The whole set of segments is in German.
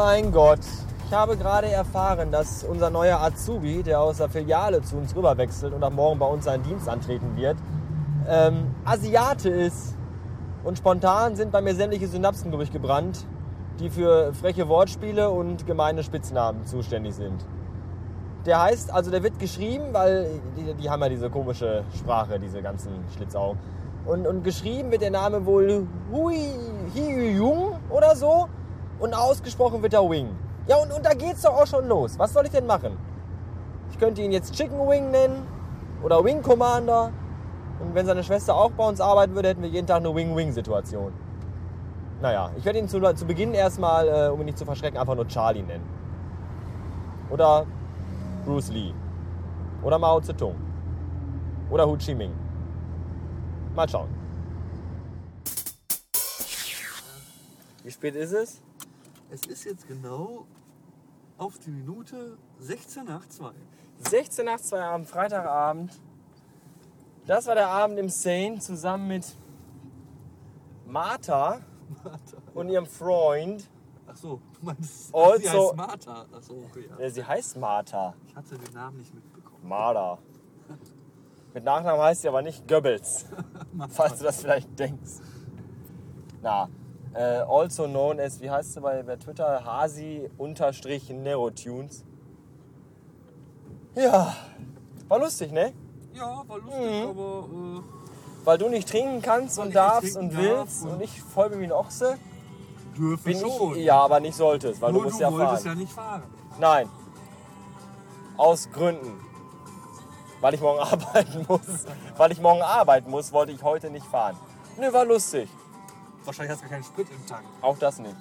mein Gott. Ich habe gerade erfahren, dass unser neuer Azubi, der aus der Filiale zu uns rüberwechselt und ab morgen bei uns seinen Dienst antreten wird, ähm, Asiate ist. Und spontan sind bei mir sämtliche Synapsen durchgebrannt, die für freche Wortspiele und gemeine Spitznamen zuständig sind. Der heißt, also der wird geschrieben, weil die, die haben ja diese komische Sprache, diese ganzen Schlitzaugen. Und, und geschrieben wird der Name wohl Hui Hyung oder so. Und ausgesprochen wird er Wing. Ja, und, und da geht's doch auch schon los. Was soll ich denn machen? Ich könnte ihn jetzt Chicken Wing nennen oder Wing Commander. Und wenn seine Schwester auch bei uns arbeiten würde, hätten wir jeden Tag eine Wing-Wing-Situation. Naja, ich werde ihn zu, zu Beginn erstmal, äh, um ihn nicht zu verschrecken, einfach nur Charlie nennen. Oder Bruce Lee. Oder Mao Zedong. Oder Hu Chi Minh. Mal schauen. Wie spät ist es? Es ist jetzt genau auf die Minute 16 nach 2. 16 nach 2 am Freitagabend. Das war der Abend im Seine zusammen mit Martha und ihrem Freund. Ach so, du meinst, Also- sie heißt Martha. Ach so, okay. Ja. Sie heißt Martha. Ich hatte den Namen nicht mitbekommen. Martha. Mit Nachnamen heißt sie aber nicht Goebbels. falls du das vielleicht denkst. Na, äh, also known as, wie heißt sie bei, bei Twitter? Hasi-Nerotunes. Ja, war lustig, ne? Ja, war lustig, Mhm. aber äh, Weil du nicht trinken kannst und darfst und willst und- und ich voll bin wie ein Ochse. dürfen Bin schon. ich, ja, aber nicht solltest, weil Nur du musst du ja wolltest fahren. ja nicht fahren. Nein. Aus Gründen. Weil ich morgen arbeiten muss. Weil ich morgen arbeiten muss, wollte ich heute nicht fahren. Nö, war lustig. Wahrscheinlich hast du gar keinen Sprit im Tank. Auch das nicht.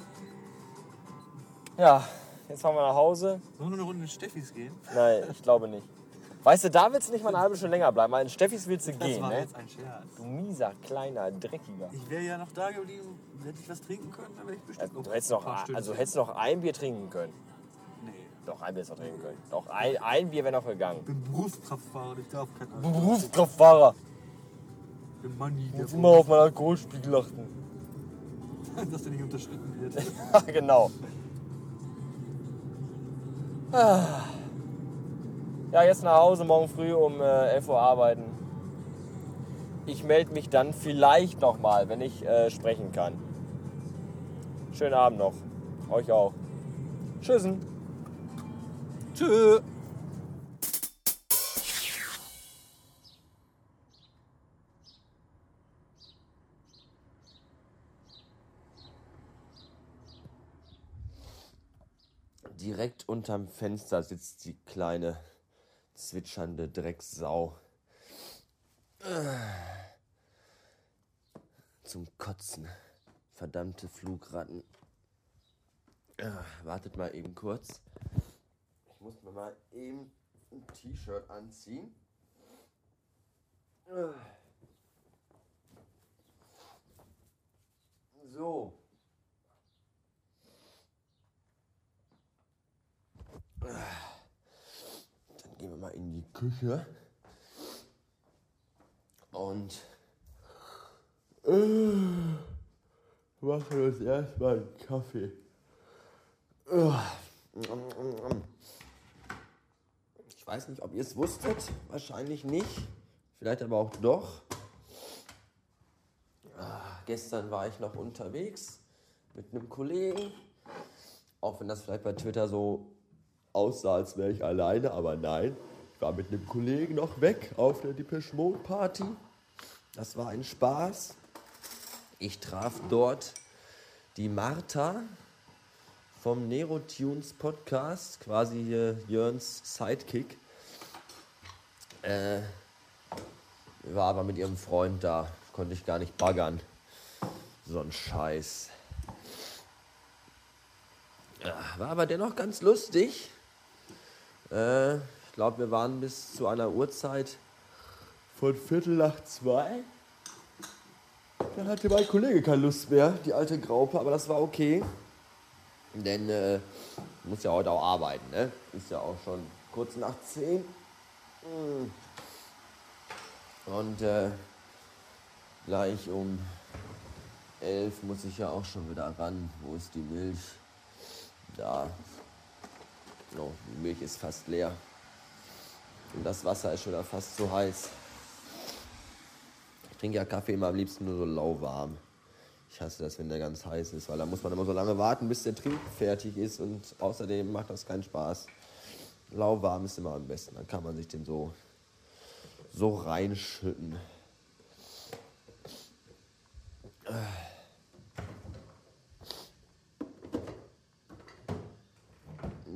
Ja, jetzt fahren wir nach Hause. Sollen wir eine Runde mit Steffis gehen? Nein, ich glaube nicht. Weißt du, da willst du nicht mal eine halbe Stunde länger bleiben. weil In Steffis willst du Das gehen, war ne? jetzt ein Scherz. Du mieser, kleiner, dreckiger. Ich wäre ja noch da geblieben. Hätte ich was trinken können, dann wäre ich bestimmt Du hättest noch, ein also hättest noch ein Bier trinken können. Nee. Doch, ein Bier hättest noch trinken können. Doch, ein, ein Bier wäre noch gegangen. Ich bin Berufskraftfahrer ich darf kein Alkohol. Berufskraftfahrer. Ich bin Manni, der Muss immer auf meinen Alkoholspiegel achten. dass der nicht unterschritten wird. Ja, genau. Ah. Ja, jetzt nach Hause, morgen früh um äh, 11 Uhr arbeiten. Ich melde mich dann vielleicht nochmal, wenn ich äh, sprechen kann. Schönen Abend noch. Euch auch. Tschüssen. Tschö. Direkt unterm Fenster sitzt die kleine zwitschernde Drecksau. Zum Kotzen. Verdammte Flugratten. Wartet mal eben kurz. Ich muss mir mal eben ein T-Shirt anziehen. So. Dann gehen wir mal in die Küche. Und äh, machen uns erstmal einen Kaffee. Ich weiß nicht, ob ihr es wusstet. Wahrscheinlich nicht. Vielleicht aber auch doch. Ah, Gestern war ich noch unterwegs mit einem Kollegen. Auch wenn das vielleicht bei Twitter so aussah, als wäre ich alleine, aber nein. War mit einem Kollegen noch weg auf der Depeche Mode Party. Das war ein Spaß. Ich traf dort die Martha vom Nero Tunes Podcast, quasi hier Jörns Sidekick. Äh, war aber mit ihrem Freund da, konnte ich gar nicht baggern. So ein Scheiß. Ja, war aber dennoch ganz lustig. Äh, glaube, wir waren bis zu einer Uhrzeit von Viertel nach zwei. Dann hatte mein Kollege keine Lust mehr, die alte Graupe, aber das war okay. Denn äh, muss ja heute auch arbeiten, ne? Ist ja auch schon kurz nach zehn. Mm. Und äh, gleich um elf muss ich ja auch schon wieder ran. Wo ist die Milch? Da. No, die Milch ist fast leer. Und das Wasser ist schon fast zu heiß. Ich trinke ja Kaffee immer am liebsten nur so lauwarm. Ich hasse das, wenn der ganz heiß ist, weil da muss man immer so lange warten, bis der Trink fertig ist und außerdem macht das keinen Spaß. Lauwarm ist immer am besten, dann kann man sich den so, so reinschütten.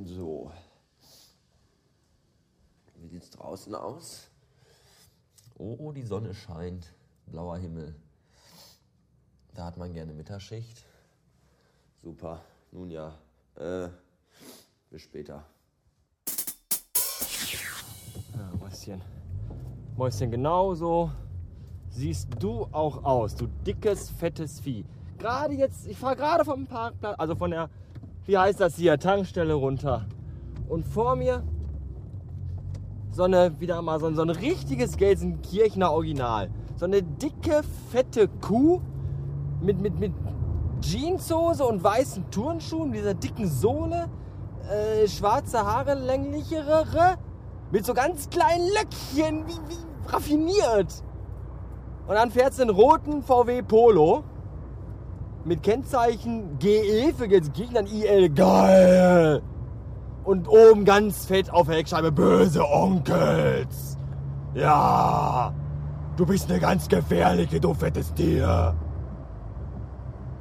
So. Wie sieht es draußen aus? Oh, die Sonne scheint. Blauer Himmel. Da hat man gerne Mittagsschicht. Super. Nun ja. Äh, bis später. Ja, Mäuschen. Mäuschen, genauso siehst du auch aus. Du dickes, fettes Vieh. Gerade jetzt, ich fahre gerade vom Parkplatz, also von der, wie heißt das hier, Tankstelle runter. Und vor mir so eine, wieder mal so, so ein richtiges Gelsenkirchener Original. So eine dicke, fette Kuh mit, mit, mit Jeanshose und weißen Turnschuhen, dieser dicken Sohle, äh, schwarze Haare, länglichere, mit so ganz kleinen Löckchen, wie, wie raffiniert. Und dann fährt sie einen roten VW Polo mit Kennzeichen GE für Gelsenkirchen, dann IL, geil. Und oben ganz fett auf der Heckscheibe böse Onkels. Ja, du bist eine ganz gefährliche, du fettes Tier.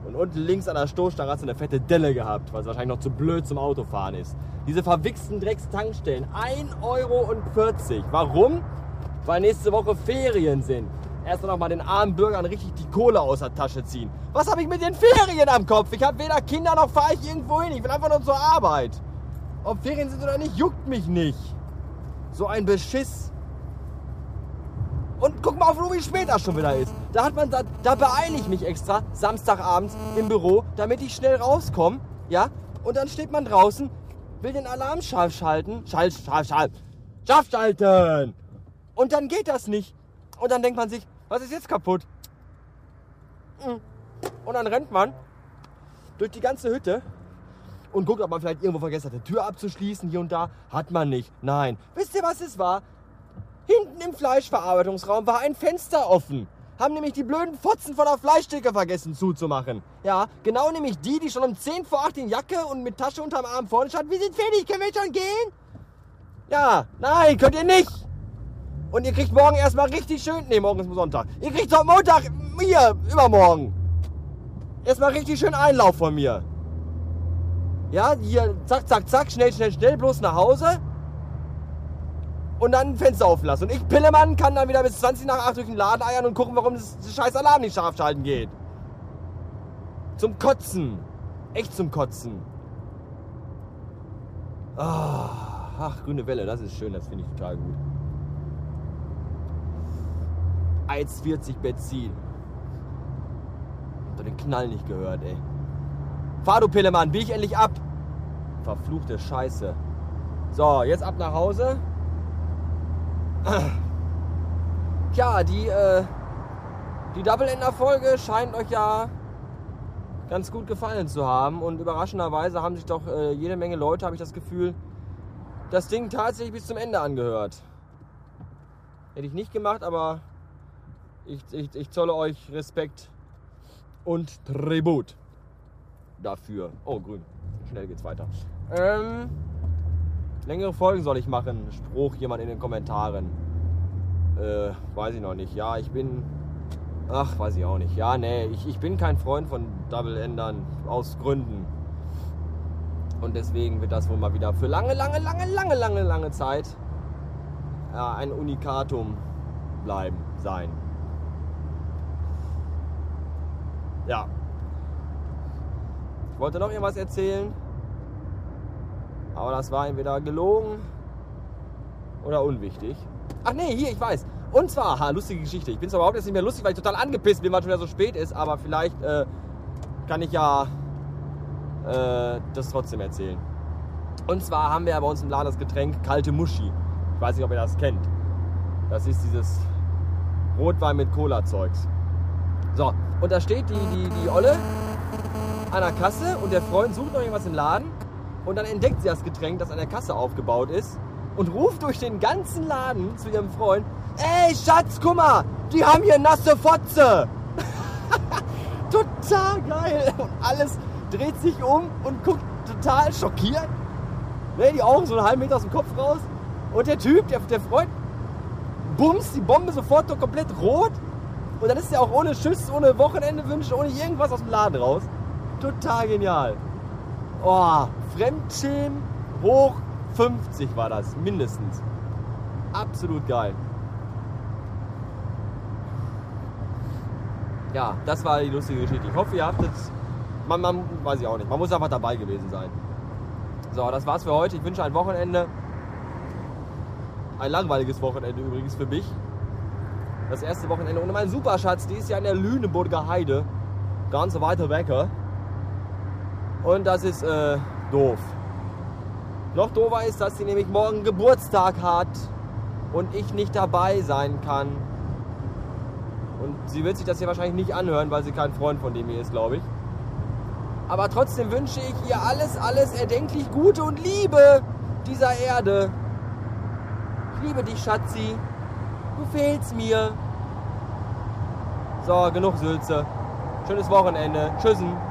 Und unten links an der Stoßstange hast du eine fette Delle gehabt, weil es wahrscheinlich noch zu blöd zum Autofahren ist. Diese verwichsten Dreckstankstellen, 1,40 Euro. Warum? Weil nächste Woche Ferien sind. Erst noch mal den armen Bürgern richtig die Kohle aus der Tasche ziehen. Was habe ich mit den Ferien am Kopf? Ich habe weder Kinder noch fahre ich irgendwo hin. Ich will einfach nur zur Arbeit. Ob Ferien sind oder nicht, juckt mich nicht. So ein Beschiss. Und guck mal auf, wie spät das schon wieder ist. Da hat man, da, da beeile ich mich extra, Samstagabends im Büro, damit ich schnell rauskomme. Ja? Und dann steht man draußen, will den Alarm scharf schalten. Schalt, scharf, scharf. Scharf schalten! Und dann geht das nicht. Und dann denkt man sich, was ist jetzt kaputt? Hm. Und dann rennt man durch die ganze Hütte und guckt, ob man vielleicht irgendwo vergessen hat, die Tür abzuschließen, hier und da. Hat man nicht. Nein. Wisst ihr, was es war? Hinten im Fleischverarbeitungsraum war ein Fenster offen. Haben nämlich die blöden Fotzen von der Fleischtheke vergessen zuzumachen. Ja, genau nämlich die, die schon um 10 vor 8 in Jacke und mit Tasche unterm Arm vorne stand. Wir sind fertig, können wir schon gehen? Ja, nein, könnt ihr nicht. Und ihr kriegt morgen erstmal richtig schön, nee, morgen ist Sonntag. Ihr kriegt heute Montag, hier, übermorgen. Erstmal richtig schön Einlauf von mir. Ja, hier, zack, zack, zack, schnell, schnell, schnell, bloß nach Hause und dann ein Fenster offen lassen. Und ich, Pillemann, kann dann wieder bis 20 nach 8 durch den Laden eiern und gucken, warum das, scheiß Alarm nicht scharf schalten geht. Zum Kotzen. Echt zum Kotzen. Ah, ach, grüne Welle, das ist schön, das finde ich total gut. 1,40 Benzin. Hab den Knall nicht gehört, ey. Fahr du Pillemann, bieg ich endlich ab. Verfluchte Scheiße. So, jetzt ab nach Hause. Tja, die, äh, die Double-Ender-Folge scheint euch ja ganz gut gefallen zu haben. Und überraschenderweise haben sich doch äh, jede Menge Leute, habe ich das Gefühl, das Ding tatsächlich bis zum Ende angehört. Hätte ich nicht gemacht, aber ich, ich, ich zolle euch Respekt und Tribut dafür. Oh, grün. Schnell geht's weiter. Ähm, längere Folgen soll ich machen. Spruch jemand in den Kommentaren. Äh, weiß ich noch nicht. Ja, ich bin. Ach, weiß ich auch nicht. Ja, nee, ich, ich bin kein Freund von Double-Endern. Aus Gründen. Und deswegen wird das wohl mal wieder für lange, lange, lange, lange, lange, lange Zeit ja, ein Unikatum bleiben, sein. Ja. Wollte noch irgendwas erzählen. Aber das war entweder gelogen oder unwichtig. Ach nee, hier, ich weiß. Und zwar, ha, lustige Geschichte. Ich bin zwar überhaupt jetzt nicht mehr lustig, weil ich total angepisst bin, weil es schon wieder so spät ist, aber vielleicht äh, kann ich ja äh, das trotzdem erzählen. Und zwar haben wir bei uns im Laden das Getränk kalte Muschi. Ich weiß nicht, ob ihr das kennt. Das ist dieses Rotwein mit Cola-Zeugs. So, und da steht die, die, die Olle an der Kasse und der Freund sucht noch irgendwas im Laden Und dann entdeckt sie das Getränk, das an der Kasse aufgebaut ist und ruft durch den ganzen Laden zu ihrem Freund, ey Schatz, guck mal, die haben hier nasse Fotze. total geil. Und alles dreht sich um und guckt total schockiert. Ne, die Augen so einen halben Meter aus dem Kopf raus. Und der Typ, der, der Freund, bumst die Bombe sofort noch komplett rot. Und dann ist er auch ohne Tschüss, ohne Wochenendewünsche, ohne irgendwas aus dem Laden raus. Total genial. Oh, Fremdschämen hoch 50 war das, mindestens. Absolut geil. Ja, das war die lustige Geschichte. Ich hoffe, ihr habt es. Man, man weiß ich auch nicht. Man muss einfach dabei gewesen sein. So, das war's für heute. Ich wünsche ein Wochenende. Ein langweiliges Wochenende übrigens für mich. Das erste Wochenende ohne meinen Superschatz. Die ist ja in der Lüneburger Heide. Ganz weiter weg. Und das ist äh, doof. Noch doofer ist, dass sie nämlich morgen Geburtstag hat und ich nicht dabei sein kann. Und sie wird sich das hier wahrscheinlich nicht anhören, weil sie kein Freund von dem hier ist, glaube ich. Aber trotzdem wünsche ich ihr alles, alles erdenklich Gute und Liebe dieser Erde. Ich liebe dich, Schatzi. Du fehlst mir. So, genug Sülze. Schönes Wochenende. Tschüssen.